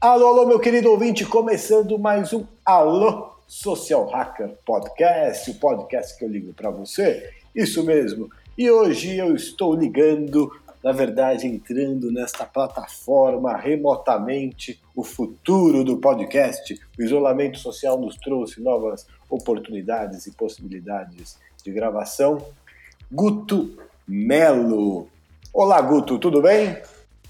Alô, alô, meu querido ouvinte, começando mais um Alô Social Hacker Podcast, o podcast que eu ligo para você. Isso mesmo. E hoje eu estou ligando, na verdade, entrando nesta plataforma remotamente, o futuro do podcast. O isolamento social nos trouxe novas oportunidades e possibilidades de gravação. Guto Melo. Olá, Guto, tudo bem?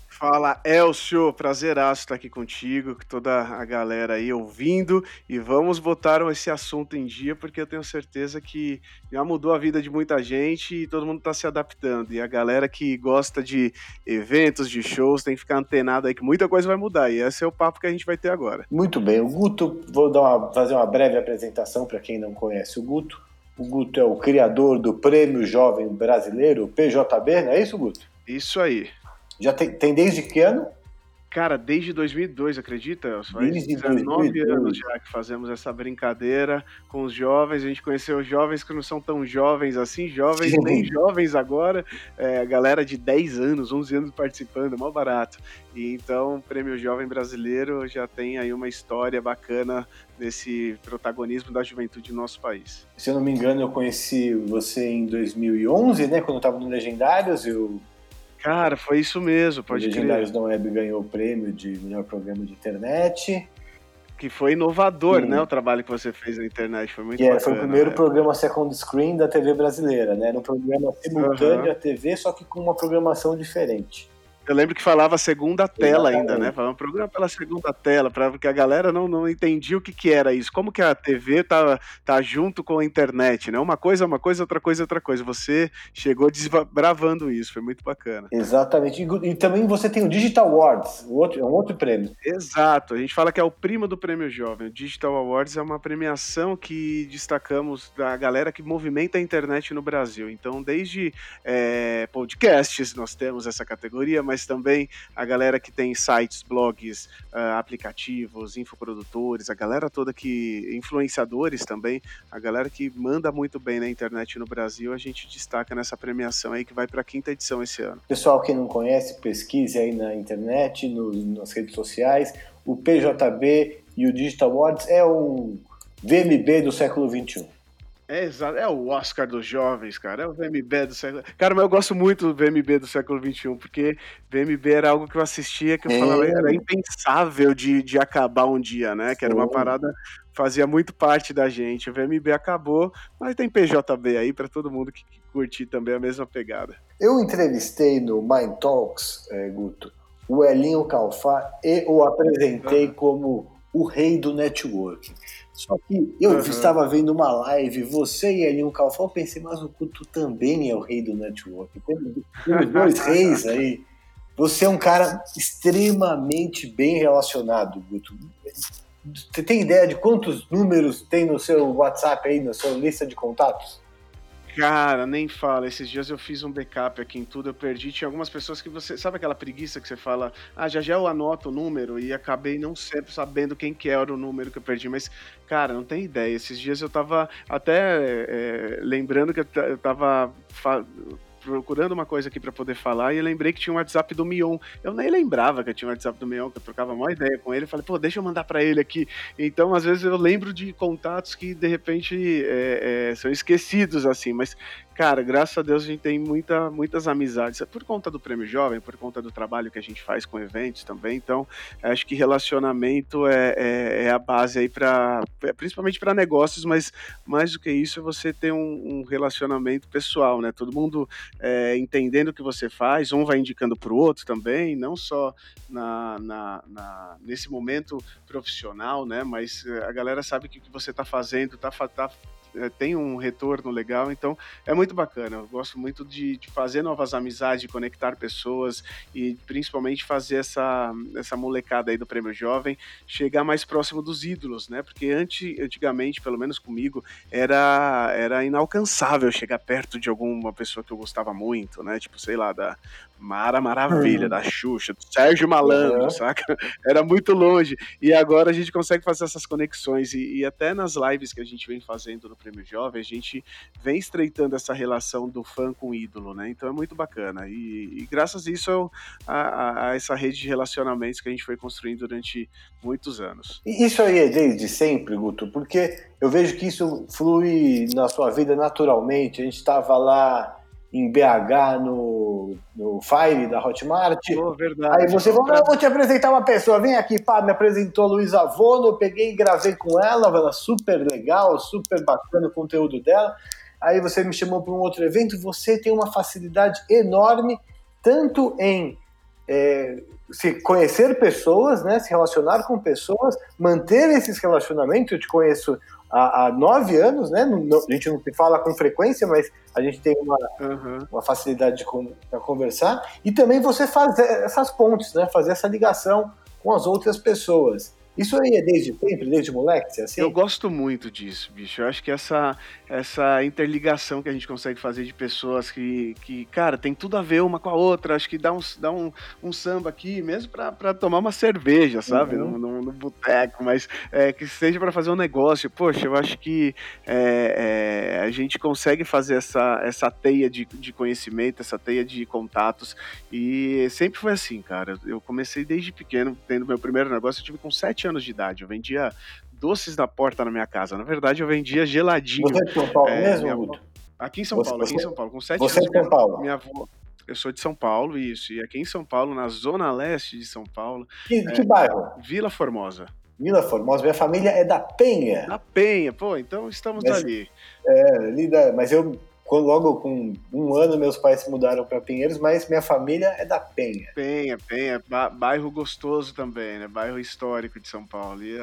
Fala, Elcio, prazeraço estar aqui contigo, com toda a galera aí ouvindo e vamos botar esse assunto em dia porque eu tenho certeza que já mudou a vida de muita gente e todo mundo está se adaptando e a galera que gosta de eventos, de shows, tem que ficar antenado aí que muita coisa vai mudar e esse é o papo que a gente vai ter agora. Muito bem, o Guto, vou dar uma, fazer uma breve apresentação para quem não conhece o Guto. O Guto é o criador do Prêmio Jovem Brasileiro, PJB, não é isso, Guto? Isso aí. Já tem, tem desde que ano? Cara, desde 2002, acredita? Faz desde 19 2002. anos já que fazemos essa brincadeira com os jovens. A gente conheceu jovens que não são tão jovens assim, jovens Sim. nem jovens agora. É, a galera de 10 anos, 11 anos participando, é mal barato. E então, o Prêmio Jovem Brasileiro já tem aí uma história bacana desse protagonismo da juventude no nosso país. Se eu não me engano, eu conheci você em 2011, né? Quando eu estava no Legendários, eu Cara, foi isso mesmo, pode o Legendários da Web ganhou o prêmio de melhor programa de internet. Que foi inovador, Sim. né? O trabalho que você fez na internet. Foi muito yeah, bacana, Foi o primeiro né? programa second screen da TV brasileira, né? Era um programa simultâneo uhum. à TV, só que com uma programação diferente. Eu lembro que falava segunda tela ainda, né? Falava programa pela segunda tela, pra, porque a galera não, não entendia o que, que era isso. Como que a TV tá, tá junto com a internet, né? Uma coisa é uma coisa, outra coisa é outra coisa. Você chegou desbravando isso, foi muito bacana. Exatamente. E, e também você tem o Digital Awards, o outro, é um outro prêmio. Exato. A gente fala que é o primo do Prêmio Jovem. O Digital Awards é uma premiação que destacamos da galera que movimenta a internet no Brasil. Então, desde é, podcasts, nós temos essa categoria, mas também a galera que tem sites, blogs, uh, aplicativos, infoprodutores, a galera toda que. influenciadores também, a galera que manda muito bem na internet no Brasil, a gente destaca nessa premiação aí que vai para a quinta edição esse ano. Pessoal que não conhece, pesquise aí na internet, no, nas redes sociais. O PJB e o Digital Awards é um VMB do século XXI. É, exato. É o Oscar dos jovens, cara. É o VMB do século. Cara, mas eu gosto muito do VMB do século XXI, porque VMB era algo que eu assistia que eu é. falava era impensável de, de acabar um dia, né? Que era uma parada fazia muito parte da gente. O VMB acabou, mas tem PJB aí para todo mundo que, que curtir também a mesma pegada. Eu entrevistei no Mind Talks, é, Guto, o Elinho Calfá e o apresentei como o rei do networking. Só que eu uhum. estava vendo uma live, você e Elinho Calfão, eu pensei, mas o Couto também é o rei do network. Temos dois reis aí. Você é um cara extremamente bem relacionado, Guto. Você tem ideia de quantos números tem no seu WhatsApp aí, na sua lista de contatos? Cara, nem fala. Esses dias eu fiz um backup aqui em tudo, eu perdi. Tinha algumas pessoas que você. Sabe aquela preguiça que você fala, ah, já já eu anoto o número e acabei não sempre sabendo quem que era o número que eu perdi. Mas, cara, não tem ideia. Esses dias eu tava até é, lembrando que eu tava procurando uma coisa aqui para poder falar e lembrei que tinha um WhatsApp do Mion. Eu nem lembrava que eu tinha um WhatsApp do Mion, que eu trocava uma ideia com ele. Falei, pô, deixa eu mandar para ele aqui. Então, às vezes eu lembro de contatos que de repente é, é, são esquecidos assim, mas cara, graças a Deus a gente tem muita, muitas amizades. É por conta do Prêmio Jovem, por conta do trabalho que a gente faz com eventos também. Então, acho que relacionamento é, é, é a base aí para, é, principalmente para negócios, mas mais do que isso é você ter um, um relacionamento pessoal, né? Todo mundo é, entendendo o que você faz, um vai indicando para o outro também, não só na, na, na, nesse momento profissional, né? Mas a galera sabe que o que você está fazendo está tá é, tem um retorno legal, então é muito bacana. Eu gosto muito de, de, fazer novas amizades, de conectar pessoas e principalmente fazer essa, essa molecada aí do Prêmio Jovem chegar mais próximo dos ídolos, né? Porque antes, antigamente, pelo menos comigo, era, era inalcançável chegar perto de alguma pessoa que eu gostava muito, né? Tipo, sei lá, da Mara Maravilha, uhum. da Xuxa, do Sérgio Malandro, uhum. saca? Era muito longe. E agora a gente consegue fazer essas conexões. E, e, até nas lives que a gente vem fazendo no Prêmio Jovem, a gente vem estreitando essa relação do fã com o ídolo, né? Então é muito bacana. E, e graças a isso, a, a, a, essa rede de relacionamentos que a gente foi construindo durante muitos anos. E isso aí é desde sempre, Guto, porque eu vejo que isso flui na sua vida naturalmente. A gente estava lá em BH no, no Fire da Hotmart. Oh, verdade. Aí você falou, eu vou te apresentar uma pessoa, vem aqui, pá, me apresentou Luísa Vono, eu peguei e gravei com ela, ela super legal, super bacana o conteúdo dela. Aí você me chamou para um outro evento, você tem uma facilidade enorme, tanto em é, se conhecer pessoas, né, se relacionar com pessoas, manter esses relacionamentos. Eu te conheço há, há nove anos, né? Não, a gente não fala com frequência, mas a gente tem uma, uhum. uma facilidade para conversar. E também você fazer essas pontes, né? Fazer essa ligação com as outras pessoas. Isso aí é desde sempre, desde moleque, é assim? Eu gosto muito disso, bicho. Eu acho que essa, essa interligação que a gente consegue fazer de pessoas que, que, cara, tem tudo a ver uma com a outra. Acho que dá um, dá um, um samba aqui, mesmo pra, pra tomar uma cerveja, sabe? Uhum. No, no, no boteco, mas é, que seja para fazer um negócio. Poxa, eu acho que é, é, a gente consegue fazer essa, essa teia de, de conhecimento, essa teia de contatos. E sempre foi assim, cara. Eu comecei desde pequeno, tendo meu primeiro negócio, eu tive com sete anos de idade. Eu vendia doces na porta na minha casa. Na verdade, eu vendia geladinho. Você é de São Paulo é, mesmo, minha... Aqui em São você, Paulo, aqui em São Paulo. Com sete você anos, é de São Paulo? Minha, avó... Eu sou de São Paulo, isso. E aqui em São Paulo, na zona leste de São Paulo. Que, é, que bairro? Vila Formosa. Vila Formosa, minha família é da Penha. Da Penha, pô, então estamos mas, ali. É, ali da, mas eu logo com um ano meus pais se mudaram para Pinheiros, mas minha família é da Penha. Penha, Penha, bairro gostoso também, né? Bairro histórico de São Paulo. E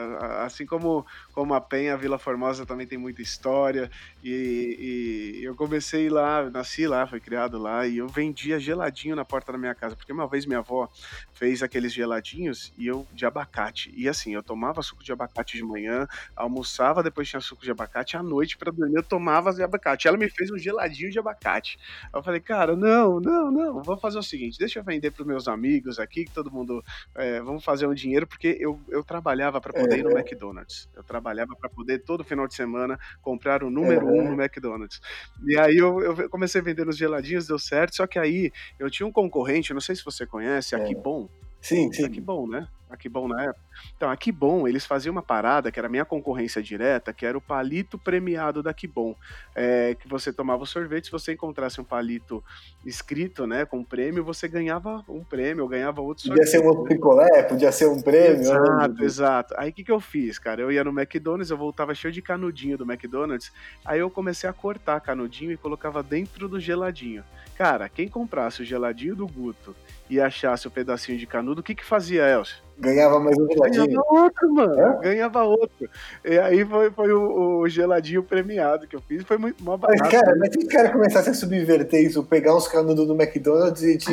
assim como, como a Penha, a Vila Formosa também tem muita história. E, e eu comecei lá, nasci lá, fui criado lá, e eu vendia geladinho na porta da minha casa, porque uma vez minha avó fez aqueles geladinhos e eu de abacate. E assim, eu tomava suco de abacate de manhã, almoçava, depois tinha suco de abacate, à noite para dormir eu tomava de abacate. Ela me fez um geladinho de abacate. Eu falei, cara, não, não, não, vou fazer o seguinte, deixa eu vender para meus amigos aqui, que todo mundo, é, vamos fazer um dinheiro, porque eu, eu trabalhava para poder é. ir no McDonald's. Eu trabalhava para poder todo final de semana comprar o número é. um no McDonald's. E aí eu, eu comecei a vender os geladinhos, deu certo, só que aí eu tinha um concorrente, não sei se você conhece, aqui é. bom, Sim, sim. Que bom, né? Aqui bom na época. Então, aqui bom, eles faziam uma parada que era minha concorrência direta, que era o palito premiado da Kibon. É, que você tomava o sorvete, se você encontrasse um palito escrito, né, com prêmio, você ganhava um prêmio, ou ganhava outro sorvete. Podia ser um outro picolé, podia ser um prêmio. Né? Exato, exato. Aí o que, que eu fiz, cara? Eu ia no McDonald's, eu voltava cheio de canudinho do McDonald's, aí eu comecei a cortar canudinho e colocava dentro do geladinho. Cara, quem comprasse o geladinho do Guto e achasse o pedacinho de canudo, o que que fazia, Elcio? Ganhava mais um geladinho. Ganhava outro, mano. É? Ganhava outro. E aí foi, foi o, o, geladinho premiado que eu fiz. Foi muito mó barato. Mas, cara, mas se os caras começassem a subverter isso, pegar uns canudos do McDonald's e te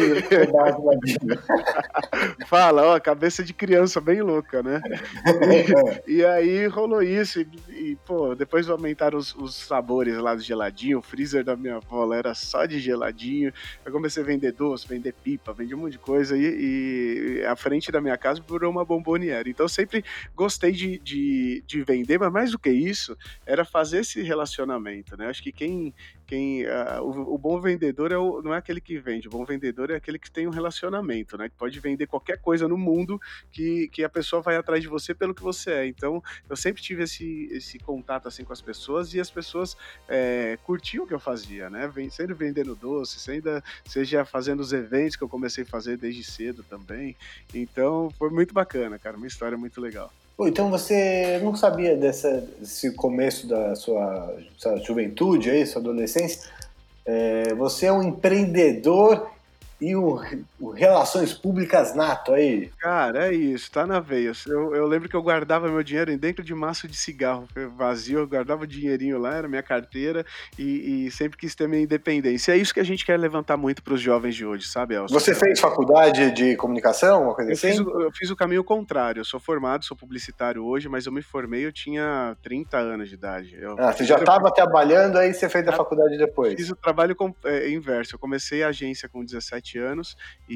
dar geladinho. Fala, ó, cabeça de criança bem louca, né? E, e aí rolou isso. E, e, pô, depois aumentaram os, os sabores lá do geladinho. O freezer da minha avó era só de geladinho. Eu comecei a vender doce, vender pipa, vender um monte de coisa. E, e à frente da minha casa virou uma bomboniera. Então sempre gostei de, de, de vender, mas mais do que isso, era fazer esse relacionamento, né? Acho que quem, quem uh, o, o, bom vendedor é o, não é aquele que vende, o bom vendedor é aquele que tem um relacionamento, né? Que pode vender qualquer coisa no mundo que, que a pessoa vai atrás de você pelo que você é. Então, eu sempre tive esse, esse contato assim com as pessoas e as pessoas é, curtiam o que eu fazia, né? Sendo vendendo doce, sendo, seja fazendo os eventos que eu comecei a fazer desde cedo também. Então, foi muito bacana, cara, uma história muito legal. Pô, então você não sabia dessa, desse começo da sua, sua juventude aí, sua adolescência? É, você é um empreendedor e o, o, Relações Públicas Nato aí? Cara, é isso, tá na veia. Eu, eu, lembro que eu guardava meu dinheiro dentro de maço de cigarro vazio, eu guardava o dinheirinho lá, era minha carteira, e, e sempre quis ter minha independência. É isso que a gente quer levantar muito para os jovens de hoje, sabe, Elson? Você fez faculdade de comunicação, uma coisa eu assim? Fiz o, eu fiz o caminho contrário. Eu sou formado, sou publicitário hoje, mas eu me formei, eu tinha 30 anos de idade. Eu, ah, você já estava trabalhando, aí você fez a faculdade depois? Fiz o trabalho com, é, inverso. Eu comecei a agência com 17 anos e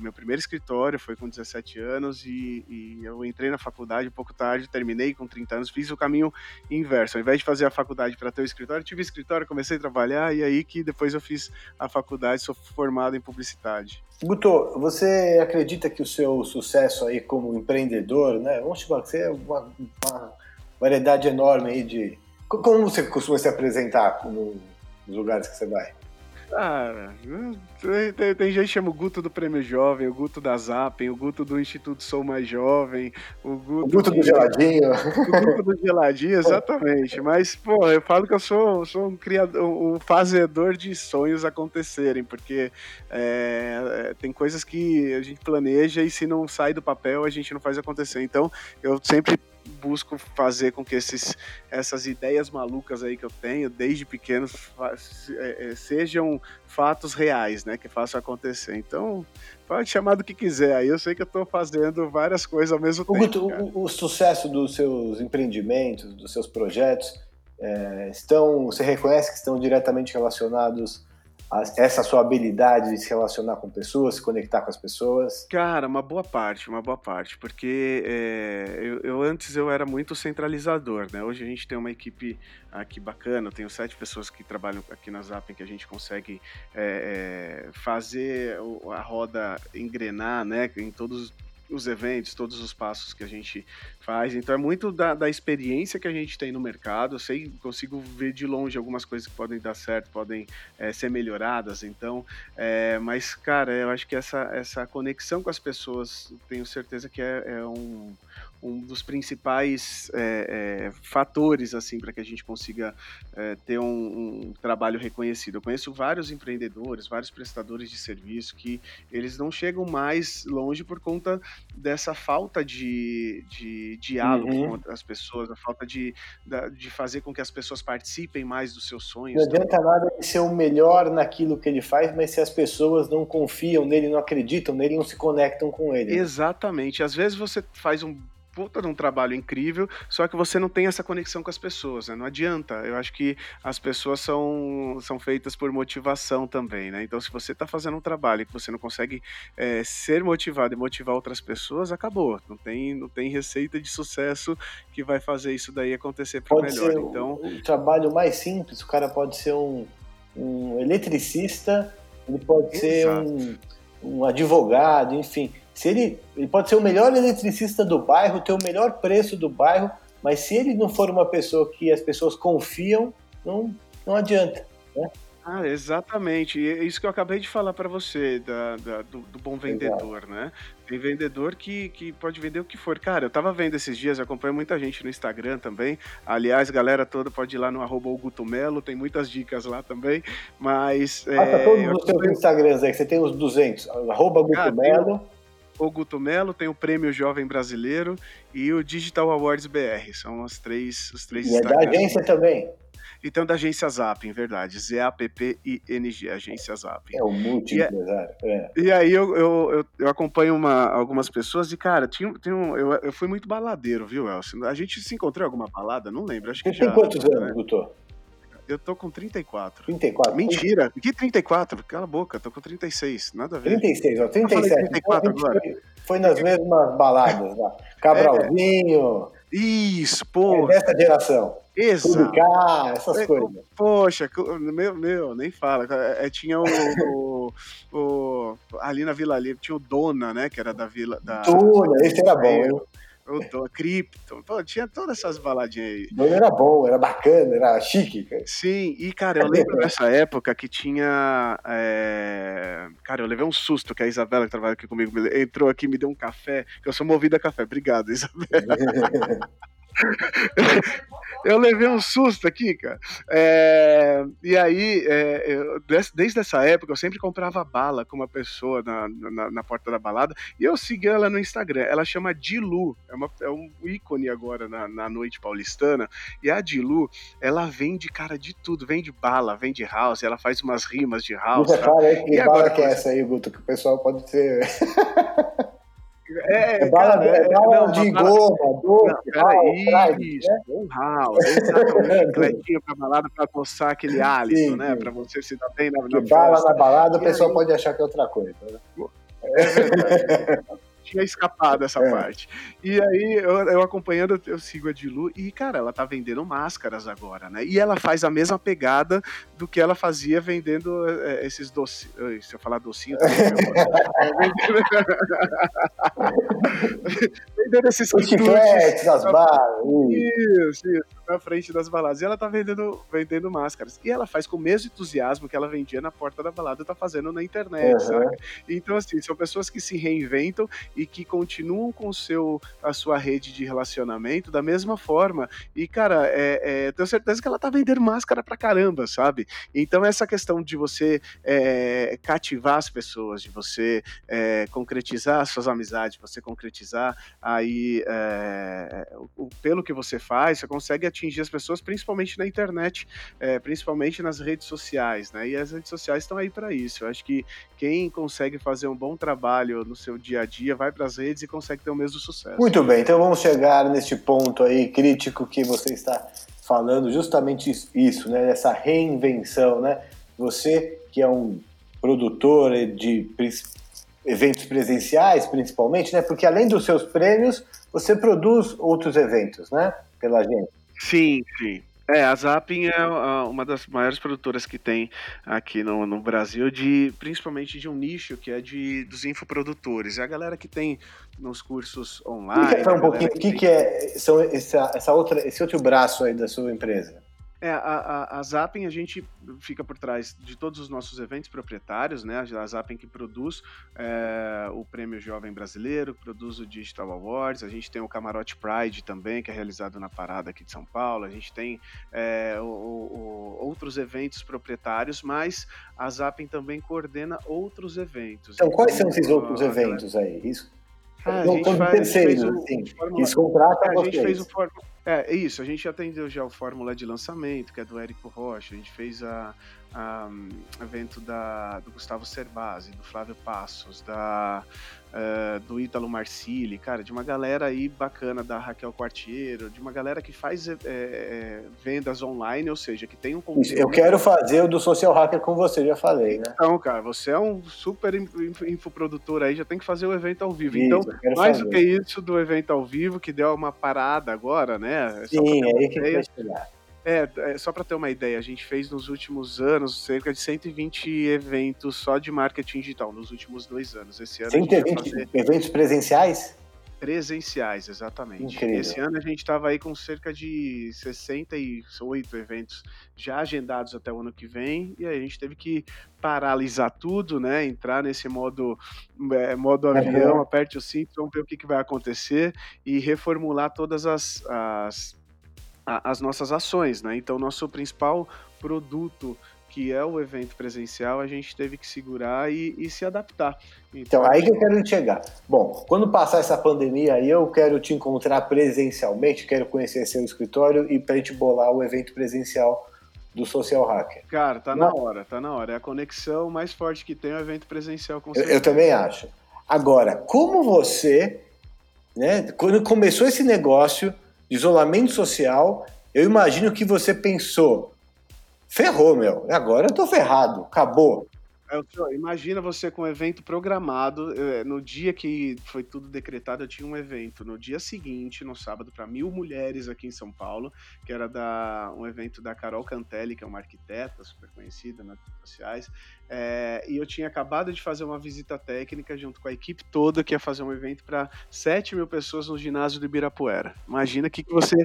meu primeiro escritório foi com 17 anos e, e, eu entrei na faculdade um pouco tarde, terminei com 30 anos, fiz o caminho inverso. Ao invés de fazer a faculdade para ter o escritório, tive escritório, comecei a trabalhar e aí que depois eu fiz a faculdade, sou formado em publicidade. Guto, você acredita que o seu sucesso aí como empreendedor, né? Vamos chamar que você é uma, uma variedade enorme aí de. Como você costuma se apresentar nos lugares que você vai? Cara, tem, tem, gente que chama o Guto do Prêmio Jovem, o Guto da Zapping, o Guto do Instituto Sou Mais Jovem, o Guto, o Guto do Geladinho. O Guto do Geladinho, exatamente. Mas, pô, eu falo que eu sou, sou um criador, um fazedor de sonhos acontecerem, porque é, é, tem coisas que a gente planeja e se não sai do papel, a gente não faz acontecer. Então, eu sempre busco fazer com que esses, essas ideias malucas aí que eu tenho desde pequeno é, é, sejam fatos reais, né, que façam acontecer. Então, pode chamar do que quiser. Aí eu sei que eu estou fazendo várias coisas ao mesmo tempo. Guto, o, o, sucesso dos seus empreendimentos, dos seus projetos, é, estão, você reconhece que estão diretamente relacionados essa sua habilidade de se relacionar com pessoas, se conectar com as pessoas? Cara, uma boa parte, uma boa parte, porque é, eu, eu, antes eu era muito centralizador, né? Hoje a gente tem uma equipe aqui bacana, eu tenho sete pessoas que trabalham aqui na Zapping que a gente consegue é, é, fazer a roda engrenar, né? Em todos os eventos, todos os passos que a gente faz. Então é muito da, da experiência que a gente tem no mercado. Eu sei, consigo ver de longe algumas coisas que podem dar certo, podem é, ser melhoradas. Então, é, mas cara, eu acho que essa, essa conexão com as pessoas, tenho certeza que é, é um, um dos principais é, é, fatores assim para que a gente consiga é, ter um, um, trabalho reconhecido. Eu conheço vários empreendedores, vários prestadores de serviço que eles não chegam mais longe por conta dessa falta de, de diálogo uhum. com as pessoas, a falta de, de fazer com que as pessoas participem mais dos seus sonhos. Não adianta nada ele ser o melhor naquilo que ele faz, mas se as pessoas não confiam nele, não acreditam nele, não se conectam com ele. Exatamente. Às vezes você faz um puta de um trabalho incrível, só que você não tem essa conexão com as pessoas, né? Não adianta. Eu acho que as pessoas são, são feitas por motivação também, né? Então, se você está fazendo um trabalho que você não consegue é, ser motivado e motivar outras pessoas, acabou. Não tem, não tem receita de sucesso que vai fazer isso daí acontecer para melhor. Ser então, o trabalho mais simples, o cara pode ser um, um eletricista, ele pode Exato. ser um, um advogado, enfim se ele, ele pode ser o melhor eletricista do bairro, ter o melhor preço do bairro, mas se ele não for uma pessoa que as pessoas confiam, não, não adianta. Né? Ah, exatamente. E é isso que eu acabei de falar para você, da, da do, do, bom vendedor, Exato. né? Tem vendedor que, que pode vender o que for. Cara, eu tava vendo esses dias, acompanho muita gente no Instagram também. Aliás, galera toda pode ir lá no arroba Gutomelo, tem muitas dicas lá também. Mas. Passa é, todos os seus Instagrams aí, que você tem os 200. Arroba Gutomelo o Guto Melo, tem o Prêmio Jovem Brasileiro e o Digital Awards BR. São os três, os três E é da agência também. Então, da agência Zap, em verdade. Z-A-P-P-I-N-G, agência Zap. É o multi-empresário. É, E aí eu, eu, eu, eu, acompanho uma, algumas pessoas e, cara, tinha, tinha um, eu, eu fui muito baladeiro, viu, Elcio? A gente se encontrou em alguma balada? Não lembro. Acho que Você já, tem quantos anos, né? Guto? Eu tô com 34. 34? Mentira. Que 34? Cala a boca, tô com 36. Nada a ver. 36, ó. 37. 34 agora. Foi, foi nas mesmas baladas lá. Cabral,zinho É. Isso, pô. É dessa geração. Exato. Publicar, essas É, coisas. Poxa, meu, meu, nem fala. É, é, tinha o, o, o- Ali na Vila Livre, tinha o Dona, né? Que era da Vila. Da, Tuna, esse era bom, hein? O Dona, Krypton. Pô, tinha todas essas baladinhas aí. Tuna era bom, era bacana, era chique. cara. Sim, e cara, eu lembro dessa época que tinha. é, Cara, eu levei um susto que a Isabela, que trabalha aqui comigo, entrou aqui e me deu um café, que eu sou movido a café. Obrigado, Isabela. eu levei um susto aqui, cara. É, e aí, é, eu, desde essa época, eu sempre comprava bala com uma pessoa na, na, na, porta da balada e eu segui ela no Instagram. Ela chama Dilu, é, uma, é um ícone agora na, na noite paulistana. E a Dilu, ela vende, cara, de tudo. Vende bala, vende house, ela faz umas rimas de house. Aí que e bala agora, que é essa aí, Guto, que o pessoal pode ser. É, é bala, cara, é, bala não, de goma, doce, isso, né? um chicletinho pra balada pra coçar aquele hálito, né, pra você se dar bem na, na Bala na balada, o pessoal pode achar que é outra coisa, né? É verdade tinha escapado essa é. parte. E aí, eu, eu, acompanhando, eu sigo a Dilu e, cara, ela tá vendendo máscaras agora, né? E ela faz a mesma pegada do que ela fazia vendendo é, esses docinhos. Se eu falar docinho, também, vendendo esses chicletes, as balas. Isso, isso, na frente das baladas. E ela tá vendendo, vendendo máscaras. E ela faz com o mesmo entusiasmo que ela vendia na porta da balada, tá fazendo na internet, uhum. sabe? Então, assim, são pessoas que se reinventam e que continuam com seu, a sua rede de relacionamento da mesma forma. E, cara, é, é, tenho certeza que ela tá vendendo máscara pra caramba, sabe? Então, essa questão de você é, cativar as pessoas, de você é, concretizar as suas amizades, de você concretizar aí é, o, pelo que você faz, você consegue atingir as pessoas, principalmente na internet, é, principalmente nas redes sociais, né? E as redes sociais estão aí para isso. Eu acho que quem consegue fazer um bom trabalho no seu dia a dia vai vai para as redes e consegue ter o mesmo sucesso. Muito bem, então vamos chegar neste ponto aí crítico que você está falando, justamente isso, né? Essa reinvenção, né? Você que é um produtor de eventos presenciais, principalmente, né? Porque além dos seus prêmios, você produz outros eventos, né? Pela gente. Sim, sim. É, a Zapping é uma das maiores produtoras que tem aqui no, no Brasil, de principalmente de um nicho que é de dos infoprodutores. É a galera que tem nos cursos online. um pouquinho, o que, que, que, é são essa, essa outra, esse outro braço aí da sua empresa? É, a, a, a Zapping, a gente fica por trás de todos os nossos eventos proprietários, né? A Zapping que produz é, o Prêmio Jovem Brasileiro, produz o Digital Awards, a gente tem o Camarote Pride também, que é realizado na Parada aqui de São Paulo, a gente tem é, o, o, outros eventos proprietários, mas a Zapping também coordena outros eventos. Então, quais são esses outros eventos aí? Isso? Ah, a gente faz, terceiros, assim, eles contratam é, a gente fez o é, é, isso, a gente atendeu já o Fórmula de Lançamento, que é do Érico Rocha, a gente fez a um, evento da, do Gustavo Cerbasi, do Flávio Passos, da, uh, do Ítalo Marcili, cara, de uma galera aí bacana, da Raquel Quartiero, de uma galera que faz é, vendas online, ou seja, que tem um conteúdo... Eu quero fazer o do Social Hacker com você, já falei, né? Então, cara, você é um super infoprodutor aí, já tem que fazer o evento ao vivo. Isso, então, mais fazer. do que isso do evento ao vivo, que deu uma parada agora, né? É Sim, é aí que chegar. É, é só para ter uma ideia, a gente fez nos últimos anos cerca de 120 eventos só de marketing digital, nos últimos dois anos. Esse ano 120 fazer... eventos presenciais? Presenciais, exatamente. Incrível. Esse ano a gente estava aí com cerca de 68 eventos já agendados até o ano que vem, e aí a gente teve que paralisar tudo, né? Entrar nesse modo, é, modo avião, uhum. aperte o cinto, vamos ver o que, que vai acontecer e reformular todas as, as, as nossas ações, né? Então, nosso principal produto que é o evento presencial, a gente teve que segurar e, e se adaptar. Então, então, aí que eu quero chegar. Bom, quando passar essa pandemia aí, eu quero te encontrar presencialmente, quero conhecer seu escritório e para gente bolar o evento presencial do Social Hacker. Cara, tá Não. na hora, tá na hora. É a conexão mais forte que tem o evento presencial com eu, eu também acho. Agora, como você, né, quando começou esse negócio isolamento social, eu imagino que você pensou, ferrou, meu, agora eu tô ferrado, acabou. É, imagina você com um evento programado. É, no dia que foi tudo decretado, eu tinha um evento. No dia seguinte, no sábado, para mil mulheres aqui em São Paulo, que era da, um evento da Carol Cantelli, que é uma arquiteta super conhecida nas redes sociais. É, e eu tinha acabado de fazer uma visita técnica junto com a equipe toda, que ia fazer um evento para 7 mil pessoas no ginásio do Ibirapuera. Imagina o que, que você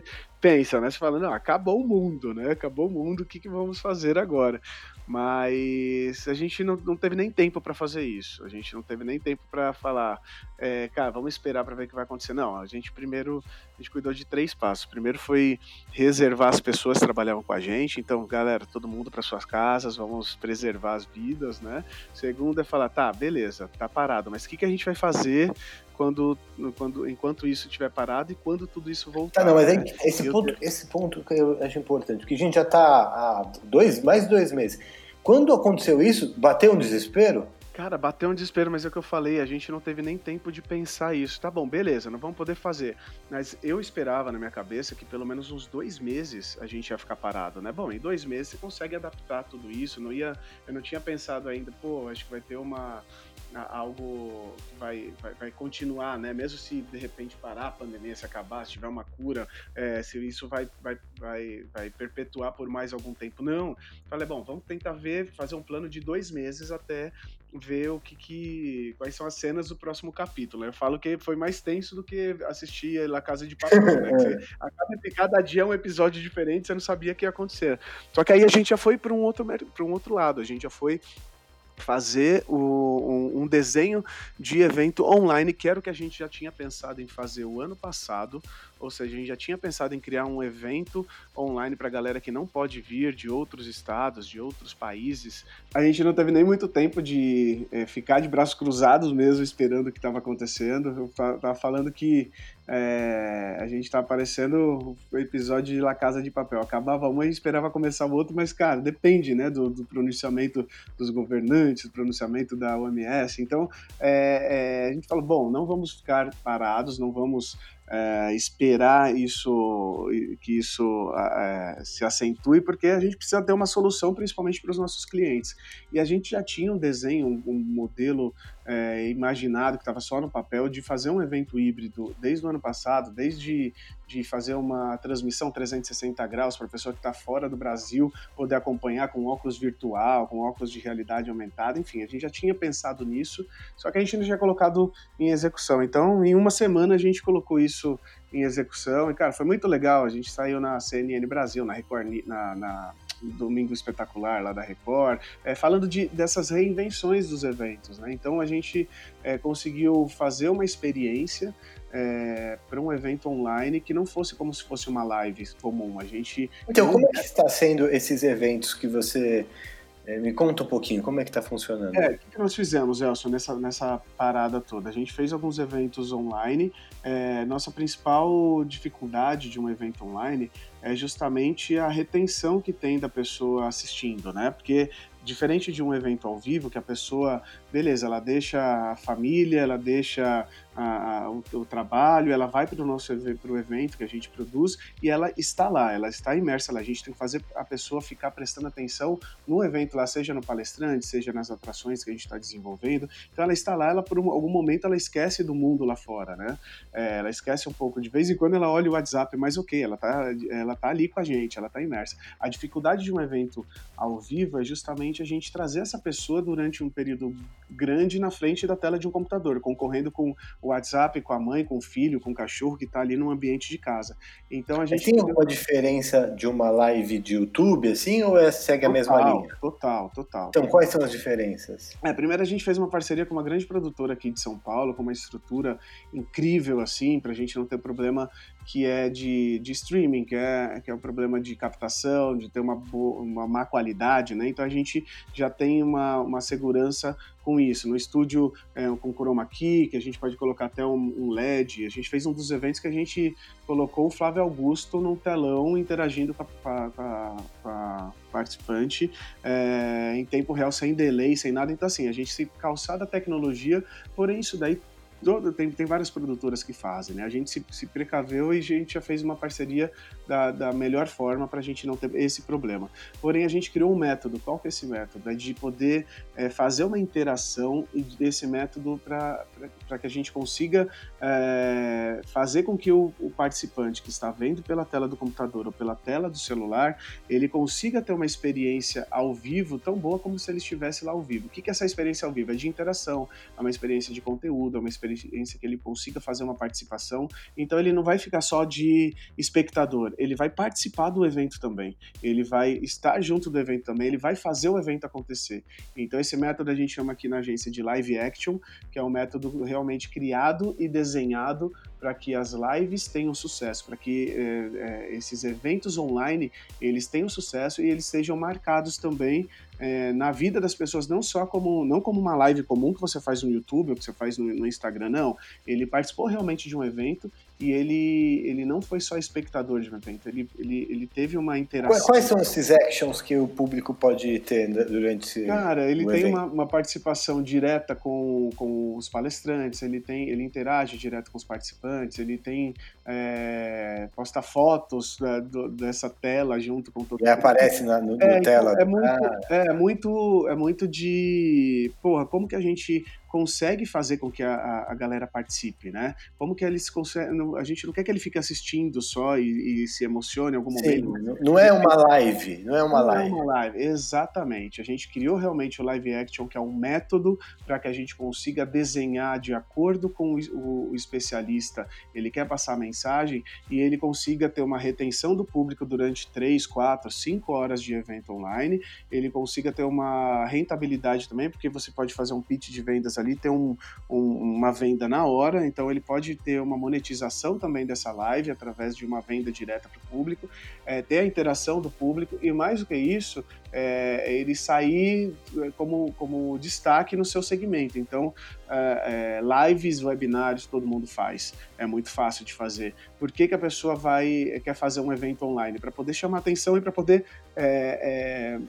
pensa, né? Você fala, não, acabou o mundo, né? Acabou o mundo, o que, que vamos fazer agora? Mas a gente não não, teve nem tempo para fazer isso. A gente não teve nem tempo para falar, é, cara, vamos esperar para ver o que vai acontecer. Não, a gente primeiro a gente cuidou de três passos. Primeiro foi reservar as pessoas que trabalhavam com a gente. Então, galera, todo mundo para suas casas, vamos preservar as vidas, né? Segundo é falar, tá, beleza, tá parado, mas o que, que a gente vai fazer quando, quando, enquanto isso estiver parado e quando tudo isso voltar. Tá, não, mas né? esse, ponto, esse ponto que eu acho importante, porque a gente já está há dois, mais de dois meses. Quando aconteceu isso, bateu um desespero? Cara, bateu um desespero, mas é o que eu falei, a gente não teve nem tempo de pensar isso. Tá bom, beleza, não vamos poder fazer. Mas eu esperava na minha cabeça que pelo menos uns dois meses a gente ia ficar parado, né? Bom, em dois meses você consegue adaptar tudo isso. Não ia, eu não tinha pensado ainda, pô, acho que vai ter uma algo que vai, vai, vai, continuar, né? Mesmo se de repente parar a pandemia, se acabar, se tiver uma cura, é, se isso vai, vai, vai, vai perpetuar por mais algum tempo. Não. Falei, bom, vamos tentar ver, fazer um plano de dois meses até ver o que, que quais são as cenas do próximo capítulo. Eu falo que foi mais tenso do que assistir La Casa de Papel, né? Você, a cada, cada dia é um episódio diferente, você não sabia o que ia acontecer. Só que aí a gente já foi para um outro para um outro lado, a gente já foi fazer o, um, desenho de evento online, que era o que a gente já tinha pensado em fazer o ano passado, ou seja, a gente já tinha pensado em criar um evento online para galera que não pode vir de outros estados, de outros países. A gente não teve nem muito tempo de é, ficar de braços cruzados mesmo, esperando o que estava acontecendo. Eu estava falando que é, a gente tá aparecendo o episódio de La Casa de Papel. Acabava um e esperava começar o outro, mas, cara, depende, né, do, do pronunciamento dos governantes, do pronunciamento da OMS. Então, é, é, a gente falou, bom, não vamos ficar parados, não vamos é, esperar isso que isso é, se acentue, porque a gente precisa ter uma solução, principalmente para os nossos clientes. E a gente já tinha um desenho, um, um modelo é, imaginado, que estava só no papel, de fazer um evento híbrido desde o ano passado, desde de fazer uma transmissão 360 graus para a pessoa que está fora do Brasil poder acompanhar com óculos virtual, com óculos de realidade aumentada, enfim, a gente já tinha pensado nisso, só que a gente ainda tinha colocado em execução. Então, em uma semana a gente colocou isso em execução e, cara, foi muito legal. A gente saiu na CNN Brasil, na Record, na, na Domingo Espetacular lá da Record, é, falando de, dessas reinvenções dos eventos. Né? Então a gente é, conseguiu fazer uma experiência é, para um evento online que não fosse como se fosse uma live comum. A gente. Então, como é que está sendo esses eventos que você me conta um pouquinho, como é que está funcionando? É, o que nós fizemos, Elson, nessa, nessa parada toda? A gente fez alguns eventos online. É, nossa principal dificuldade de um evento online é justamente a retenção que tem da pessoa assistindo, né? Porque diferente de um evento ao vivo, que a pessoa, beleza, ela deixa a família, ela deixa a, a, o, o, trabalho, ela vai para o nosso pro evento que a gente produz e ela está lá, ela está imersa lá. A gente tem que fazer a pessoa ficar prestando atenção no evento lá, seja no palestrante, seja nas atrações que a gente está desenvolvendo. Então ela está lá, ela por um, algum momento ela esquece do mundo lá fora, né? É, ela esquece um pouco. De vez em quando ela olha o WhatsApp, mas ok, ela está ela tá ali com a gente, ela está imersa. A dificuldade de um evento ao vivo é justamente a gente trazer essa pessoa durante um período grande na frente da tela de um computador, concorrendo com o WhatsApp com a mãe, com o filho, com o cachorro que está ali no ambiente de casa. Então a gente tem alguma diferença de uma live de YouTube assim ou é, segue total, a mesma linha? Total, total. Então quais são as diferenças? É, primeiro a gente fez uma parceria com uma grande produtora aqui de São Paulo, com uma estrutura incrível assim, para a gente não ter problema que é de, de streaming, que é, que é o problema de captação, de ter uma, boa, uma má qualidade, né? Então a gente já tem uma, uma segurança com isso. No estúdio é, com Chroma Key, que a gente pode colocar até um, um, LED. A gente fez um dos eventos que a gente colocou o Flávio Augusto num telão interagindo com a, participante é, em tempo real, sem delay, sem nada. Então, assim, a gente se calçar da tecnologia, porém isso daí tem, tem várias produtoras que fazem, né? A gente se, se precaveu e a gente já fez uma parceria da, da melhor forma para a gente não ter esse problema. Porém, a gente criou um método. Qual que é esse método? É de poder é, fazer uma interação desse método para que a gente consiga é, fazer com que o, o, participante que está vendo pela tela do computador ou pela tela do celular, ele consiga ter uma experiência ao vivo tão boa como se ele estivesse lá ao vivo. O que, é essa experiência ao vivo? É de interação, é uma experiência de conteúdo, é uma experiência que ele consiga fazer uma participação. Então ele não vai ficar só de espectador, ele vai participar do evento também. Ele vai estar junto do evento também, ele vai fazer o evento acontecer. Então esse método a gente chama aqui na agência de live action, que é um método realmente criado e desenhado para que as lives tenham sucesso, para que é, é, esses eventos online eles tenham sucesso e eles sejam marcados também é, na vida das pessoas, não só como não como uma live comum que você faz no YouTube ou que você faz no, no Instagram, não. Ele participou realmente de um evento e ele, ele não foi só espectador de um evento, ele, ele, ele teve uma interação. Quais são esses actions que o público pode ter durante esse Cara, ele tem uma, uma, participação direta com, com os palestrantes, ele, tem, ele interage direto com os participantes, ele tem é, posta fotos né, do, dessa tela junto com todo mundo. aparece na no, é, tela. É muito, ah. é, muito, é muito de... Porra, como que a gente consegue fazer com que a, a, galera participe, né? Como que eles conseguem. A gente não quer que ele fique assistindo só e, e se emocione em algum Sim, momento. Não é uma live, não é uma não live. Não é uma live, exatamente. A gente criou realmente o live action, que é um método para que a gente consiga desenhar de acordo com o, o, o especialista. Ele quer passar a mensagem e ele consiga ter uma retenção do público durante 3, 4, 5 horas de evento online. Ele consiga ter uma rentabilidade também, porque você pode fazer um pitch de vendas ali ter um, um, uma venda na hora, então ele pode ter uma monetização também dessa live através de uma venda direta para o público, é, ter a interação do público e mais do que isso, é, ele sair é, como, como destaque no seu segmento. Então, é, é, lives, webinários, todo mundo faz. É muito fácil de fazer. Por que, que a pessoa vai quer fazer um evento online? Para poder chamar atenção e para poder é,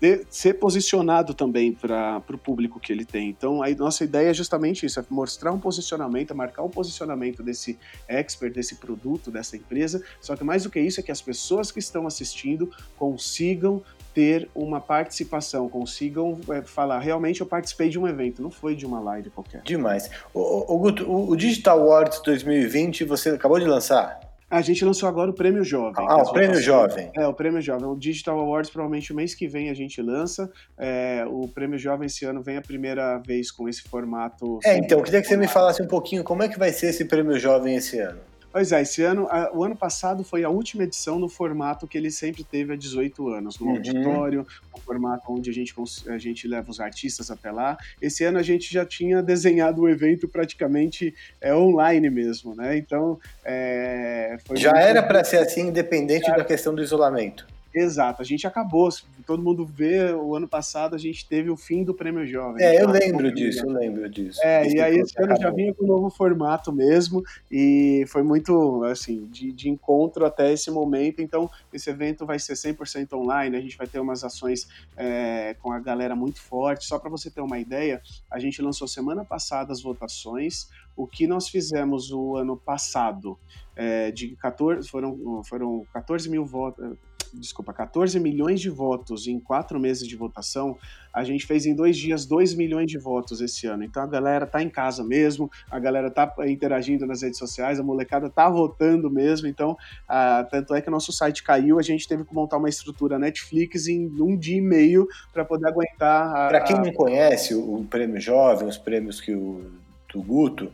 de, ser posicionado também para o público que ele tem. Então, a nossa ideia é justamente isso: é mostrar um posicionamento, marcar um posicionamento desse expert, desse produto, dessa empresa. Só que mais do que isso é que as pessoas que estão assistindo consigam ter uma participação, consigam é, falar, realmente eu participei de um evento, não foi de uma live qualquer. Demais. O, o, Guto, o, o Digital Awards 2020 você acabou de lançar? A gente lançou agora o Prêmio Jovem. Ah, o Prêmio Jovem. É, o Prêmio Jovem. O Digital Awards provavelmente o mês que vem a gente lança. É, o Prêmio Jovem esse ano vem a primeira vez com esse formato. É, então, eu queria que você me falasse um pouquinho como é que vai ser esse Prêmio Jovem esse ano. Pois é, esse ano, a, o ano passado foi a última edição no formato que ele sempre teve há 18 anos, no uhum. auditório, o formato onde a gente, a gente leva os artistas até lá. Esse ano a gente já tinha desenhado o evento praticamente é, online mesmo, né? Então, é, já era para ser assim, independente da questão do isolamento. Exato, a gente acabou. Todo mundo vê, o ano passado a gente teve o fim do Prêmio Jovem. É, eu lembro disso, eu lembro disso. É, e aí esse ano já vinha com um novo formato mesmo, e foi muito, assim, de, de encontro até esse momento. Então, esse evento vai ser 100% online, a gente vai ter umas ações é, com a galera muito forte. Só para você ter uma ideia, a gente lançou semana passada as votações, o que nós fizemos o ano passado, é, de 14, foram, foram 14 mil votos, desculpa, 14 milhões de votos em quatro meses de votação, a gente fez em dois dias 2 milhões de votos esse ano. Então a galera tá em casa mesmo, a galera tá interagindo nas redes sociais, a molecada tá votando mesmo. Então, ah, tanto é que o nosso site caiu, a gente teve que montar uma estrutura Netflix em um dia e meio para poder aguentar. Para quem não conhece o, o, Prêmio Jovem, os prêmios que o do Guto,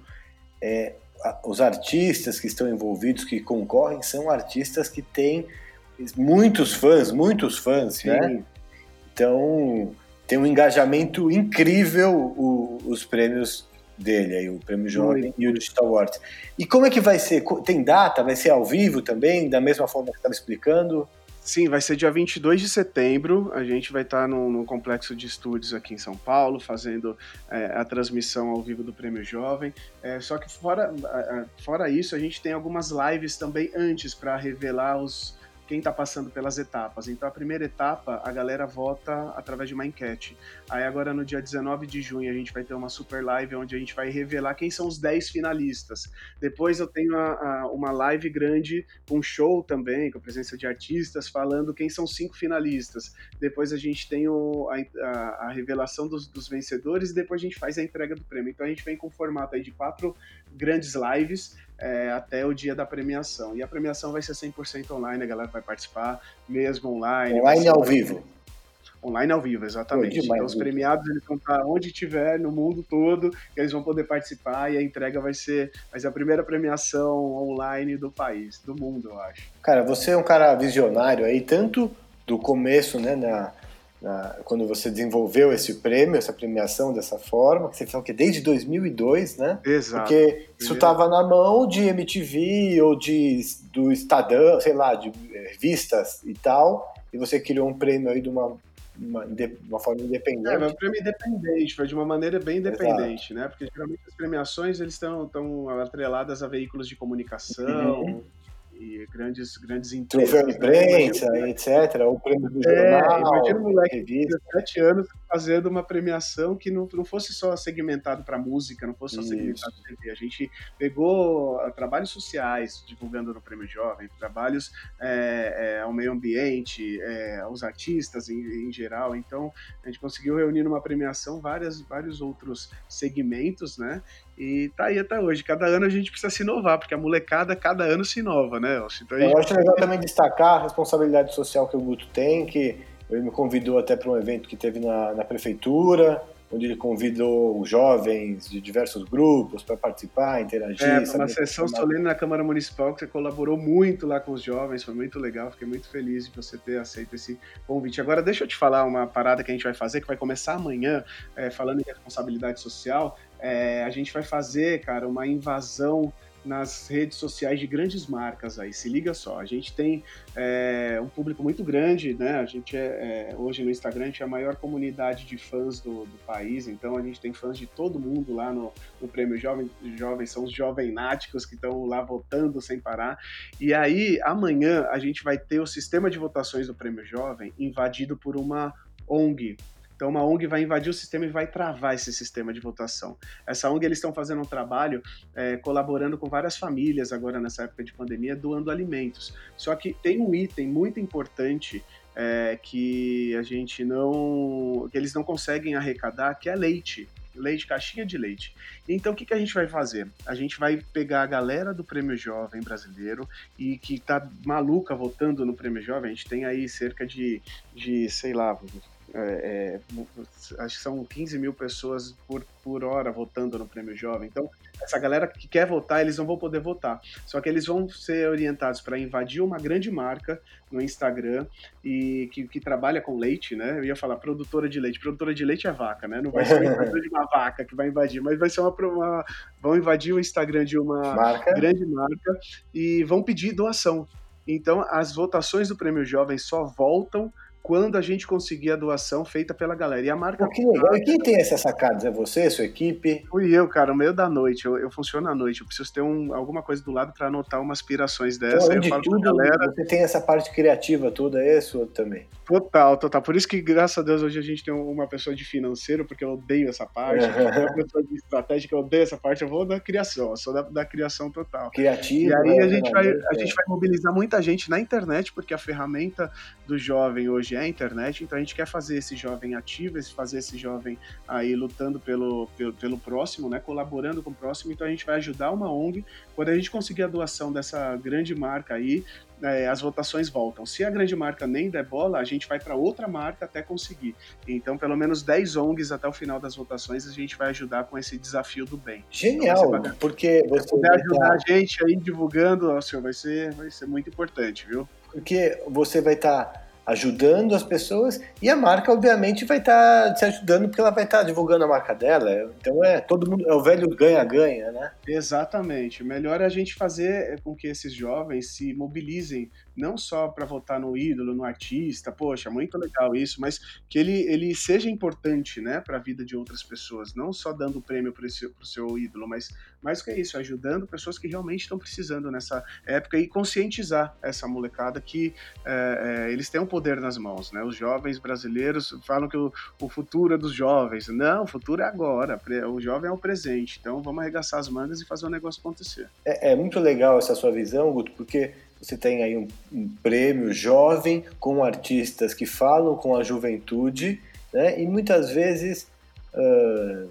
é, os artistas que estão envolvidos, que concorrem, são artistas que têm muitos fãs, muitos fãs, Sim. né? Então tem um engajamento incrível o, os prêmios dele, aí, o Prêmio Jovem e o Digital Awards. E como é que vai ser? Tem data? Vai ser ao vivo também, da mesma forma que estava explicando? Sim, vai ser dia 22 de setembro. A gente vai estar no, no complexo de estúdios aqui em São Paulo, fazendo é, a transmissão ao vivo do Prêmio Jovem. É, só que fora, fora isso, a gente tem algumas lives também antes para revelar os, quem está passando pelas etapas. Então, a primeira etapa, a galera vota através de uma enquete. Aí, agora no dia 19 de junho, a gente vai ter uma super live onde a gente vai revelar quem são os 10 finalistas. Depois, eu tenho a, a, uma live grande com show também, com a presença de artistas, falando quem são os cinco finalistas. Depois, a gente tem o, a, a, revelação dos, dos, vencedores e depois a gente faz a entrega do prêmio. Então, a gente vem com um formato aí de quatro grandes lives é, até o dia da premiação. E a premiação vai ser 100% online, a galera vai participar, mesmo online. Online ao vivo. Online ao vivo, exatamente. Demais, então os premiados eles vão estar onde tiver, no mundo todo, eles vão poder participar e a entrega vai ser, vai ser a primeira premiação online do país, do mundo, eu acho. Cara, você é um cara visionário aí, tanto do começo, né, na, na, quando você desenvolveu esse prêmio, essa premiação dessa forma, que você falou que desde 2002, né? Exato. Porque isso estava na mão de MTV ou de do Estadão, sei lá, de eh, revistas e tal, e você criou um prêmio aí de uma uma, uma forma independente. É, um prêmio independente, foi de uma maneira bem independente, Exato. né? Porque geralmente as premiações eles estão atreladas a veículos de comunicação, uhum e grandes, grandes empresas. Troféu de imprensa, né? etc. O prêmio do é, jornal. Imagina um moleque de 17 anos fazendo uma premiação que não, não fosse só segmentado para música, não fosse só Isso. segmentado para TV. A gente pegou uh, trabalhos sociais divulgando no Prêmio Jovem, trabalhos é, é, ao meio ambiente, é, aos artistas em, em, geral. Então, a gente conseguiu reunir numa premiação várias, vários outros segmentos, né? E tá aí até hoje. Cada ano a gente precisa se inovar, porque a molecada cada ano se inova, né? Então, Eu acho legal também destacar a responsabilidade social que o Guto tem, que ele me convidou até para um evento que teve na, na prefeitura, onde ele convidou os jovens de diversos grupos para participar, interagir. É, uma sessão solene na Câmara Municipal que você colaborou muito lá com os jovens, foi muito legal, fiquei muito feliz de você ter aceito esse convite. Agora, deixa eu te falar uma parada que a gente vai fazer, que vai começar amanhã, é, falando em responsabilidade social. É, a gente vai fazer, cara, uma invasão nas redes sociais de grandes marcas aí. Se liga só, a gente tem é, um público muito grande, né? A gente é, é, hoje no Instagram a gente é a maior comunidade de fãs do, do país, então a gente tem fãs de todo mundo lá no, no Prêmio Jovem, Jovem, são os jovenáticos que estão lá votando sem parar. E aí, amanhã, a gente vai ter o sistema de votações do Prêmio Jovem invadido por uma ONG, então, uma ONG vai invadir o sistema e vai travar esse sistema de votação. Essa ONG, eles estão fazendo um trabalho é, colaborando com várias famílias agora nessa época de pandemia, doando alimentos. Só que tem um item muito importante é, que a gente não. que eles não conseguem arrecadar, que é leite. Leite, caixinha de leite. Então, o que, que a gente vai fazer? A gente vai pegar a galera do Prêmio Jovem Brasileiro e que tá maluca votando no Prêmio Jovem. A gente tem aí cerca de, de sei lá, é, é, acho que são 15 mil pessoas por, por hora votando no Prêmio Jovem. Então, essa galera que quer votar, eles não vão poder votar. Só que eles vão ser orientados para invadir uma grande marca no Instagram e que, que, trabalha com leite, né? Eu ia falar produtora de leite. Produtora de leite é vaca, né? Não vai ser uma de uma vaca que vai invadir, mas vai ser uma, uma vão invadir o Instagram de uma marca. grande marca e vão pedir doação. Então, as votações do Prêmio Jovem só voltam quando a gente conseguir a doação feita pela galera. E a marca. Pô, que legal. E quem tem essas sacadas? É você, sua equipe? Fui eu, cara, no meio da noite. Eu, eu funciono à noite. Eu preciso ter um, alguma coisa do lado para anotar umas aspirações dessa. Então, de tudo, galera... você tem essa parte criativa toda, é sua também? Total, total. Por isso que, graças a Deus, hoje a gente tem uma pessoa de financeiro, porque eu odeio essa parte. uma pessoa de estratégia, eu odeio essa parte. Eu vou da criação, eu sou da, da criação total. Criativo. E aí a, gente vai, a gente vai mobilizar muita gente na internet, porque a ferramenta do jovem hoje é a internet, então a gente quer fazer esse jovem ativo, fazer esse jovem aí lutando pelo, pelo, pelo próximo, né, colaborando com o próximo, então a gente vai ajudar uma ONG, quando a gente conseguir a doação dessa grande marca aí, é, as votações voltam. Se a grande marca nem der bola, a gente vai para outra marca até conseguir. Então, pelo menos 10 ONGs até o final das votações, a gente vai ajudar com esse desafio do bem. Genial, então, porque você puder ajudar a gente aí divulgando, ó, senhor, vai ser, vai ser muito importante, viu? Porque você vai estar tá ajudando as pessoas e a marca obviamente vai estar tá te ajudando porque ela vai estar tá divulgando a marca dela. Então é todo mundo é o velho ganha-ganha, né? Exatamente. Melhor é a gente fazer com que esses jovens se mobilizem não só para votar no ídolo, no artista, poxa, muito legal isso, mas que ele, ele seja importante, né, para a vida de outras pessoas, não só dando prêmio para o seu, ídolo, mas mais que isso, ajudando pessoas que realmente estão precisando nessa época e conscientizar essa molecada que é, é, eles têm um poder nas mãos, né? Os jovens brasileiros falam que o, o futuro é dos jovens. Não, o futuro é agora, o jovem é o presente. Então vamos arregaçar as mangas e fazer o negócio acontecer. É, é muito legal essa sua visão, Guto, porque você tem aí um, um prêmio jovem com artistas que falam com a juventude, né? E muitas vezes uh,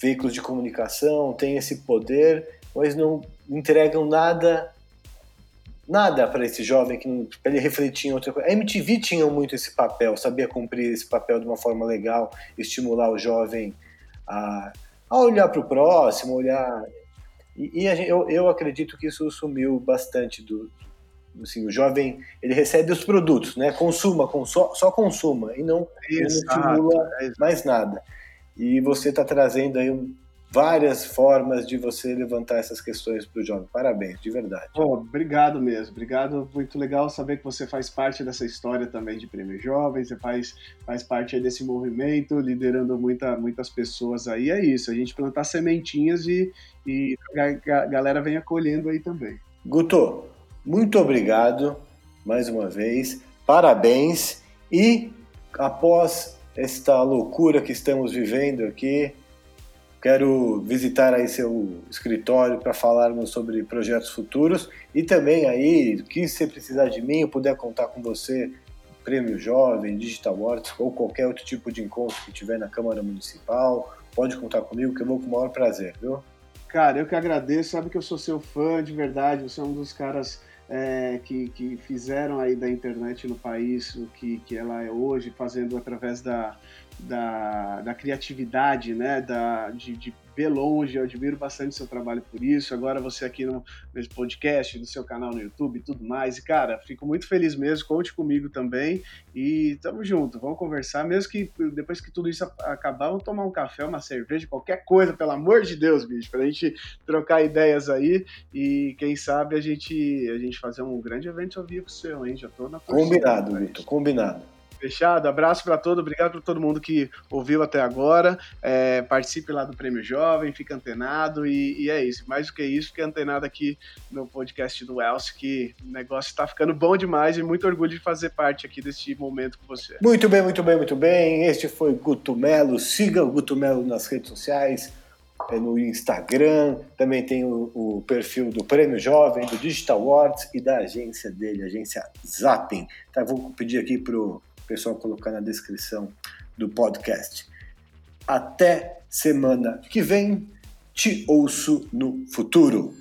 veículos de comunicação têm esse poder, mas não entregam nada nada para esse jovem que para ele refletir em outra coisa. A MTV tinha muito esse papel, sabia cumprir esse papel de uma forma legal, estimular o jovem a, a olhar para o próximo, olhar. E, e eu, eu acredito que isso sumiu bastante do, assim, o jovem ele recebe os produtos, né? Consuma, só, só consuma e não, não estimula é mais nada. E você está trazendo aí um, várias formas de você levantar essas questões para o jovem. Parabéns, de verdade. Oh, obrigado mesmo, obrigado. Muito legal saber que você faz parte dessa história também de Prêmio Jovem, você faz, faz parte desse movimento, liderando muita, muitas pessoas aí. É isso, a gente plantar sementinhas e, e a galera vem acolhendo aí também. Guto, muito obrigado mais uma vez, parabéns e após esta loucura que estamos vivendo aqui, quero visitar aí seu escritório para falarmos sobre projetos futuros e também aí, que você precisar de mim, eu puder contar com você, Prêmio Jovem, Digital Awards ou qualquer outro tipo de encontro que tiver na Câmara Municipal, pode contar comigo que eu vou com o maior prazer, viu? Cara, eu que agradeço, sabe que eu sou seu fã de verdade, você é um dos caras é, que, que fizeram aí da internet no país o que, que ela é hoje, fazendo através da, da, da criatividade, né, da, de, de ver longe, eu admiro bastante seu trabalho por isso. Agora você aqui no, no podcast, no seu canal no YouTube e tudo mais. E, cara, fico muito feliz mesmo, conte comigo também. E tamo junto, vamos conversar, mesmo que depois que tudo isso acabar, vamos tomar um café, uma cerveja, qualquer coisa, pelo amor de Deus, bicho, pra gente trocar ideias aí e quem sabe a gente, a gente fazer um grande evento ao vivo seu, hein? Já tô na Combinado, Vitor, combinado. Fechado. Abraço para todo. Obrigado para todo mundo que ouviu até agora. É, participe lá do Prêmio Jovem, fica antenado e, e, é isso. Mais do que isso, fique antenado aqui no podcast do Elcio, que o negócio está ficando bom demais e muito orgulho de fazer parte aqui deste momento com você. Muito bem, muito bem, muito bem. Este foi Guto Melo. Siga o Guto Melo nas redes sociais. É no Instagram, também tem o, o, perfil do Prêmio Jovem, do Digital Awards e da agência dele, a agência Zapping. Tá, vou pedir aqui pro pessoal colocar na descrição do podcast. Até semana que vem, te ouço no futuro.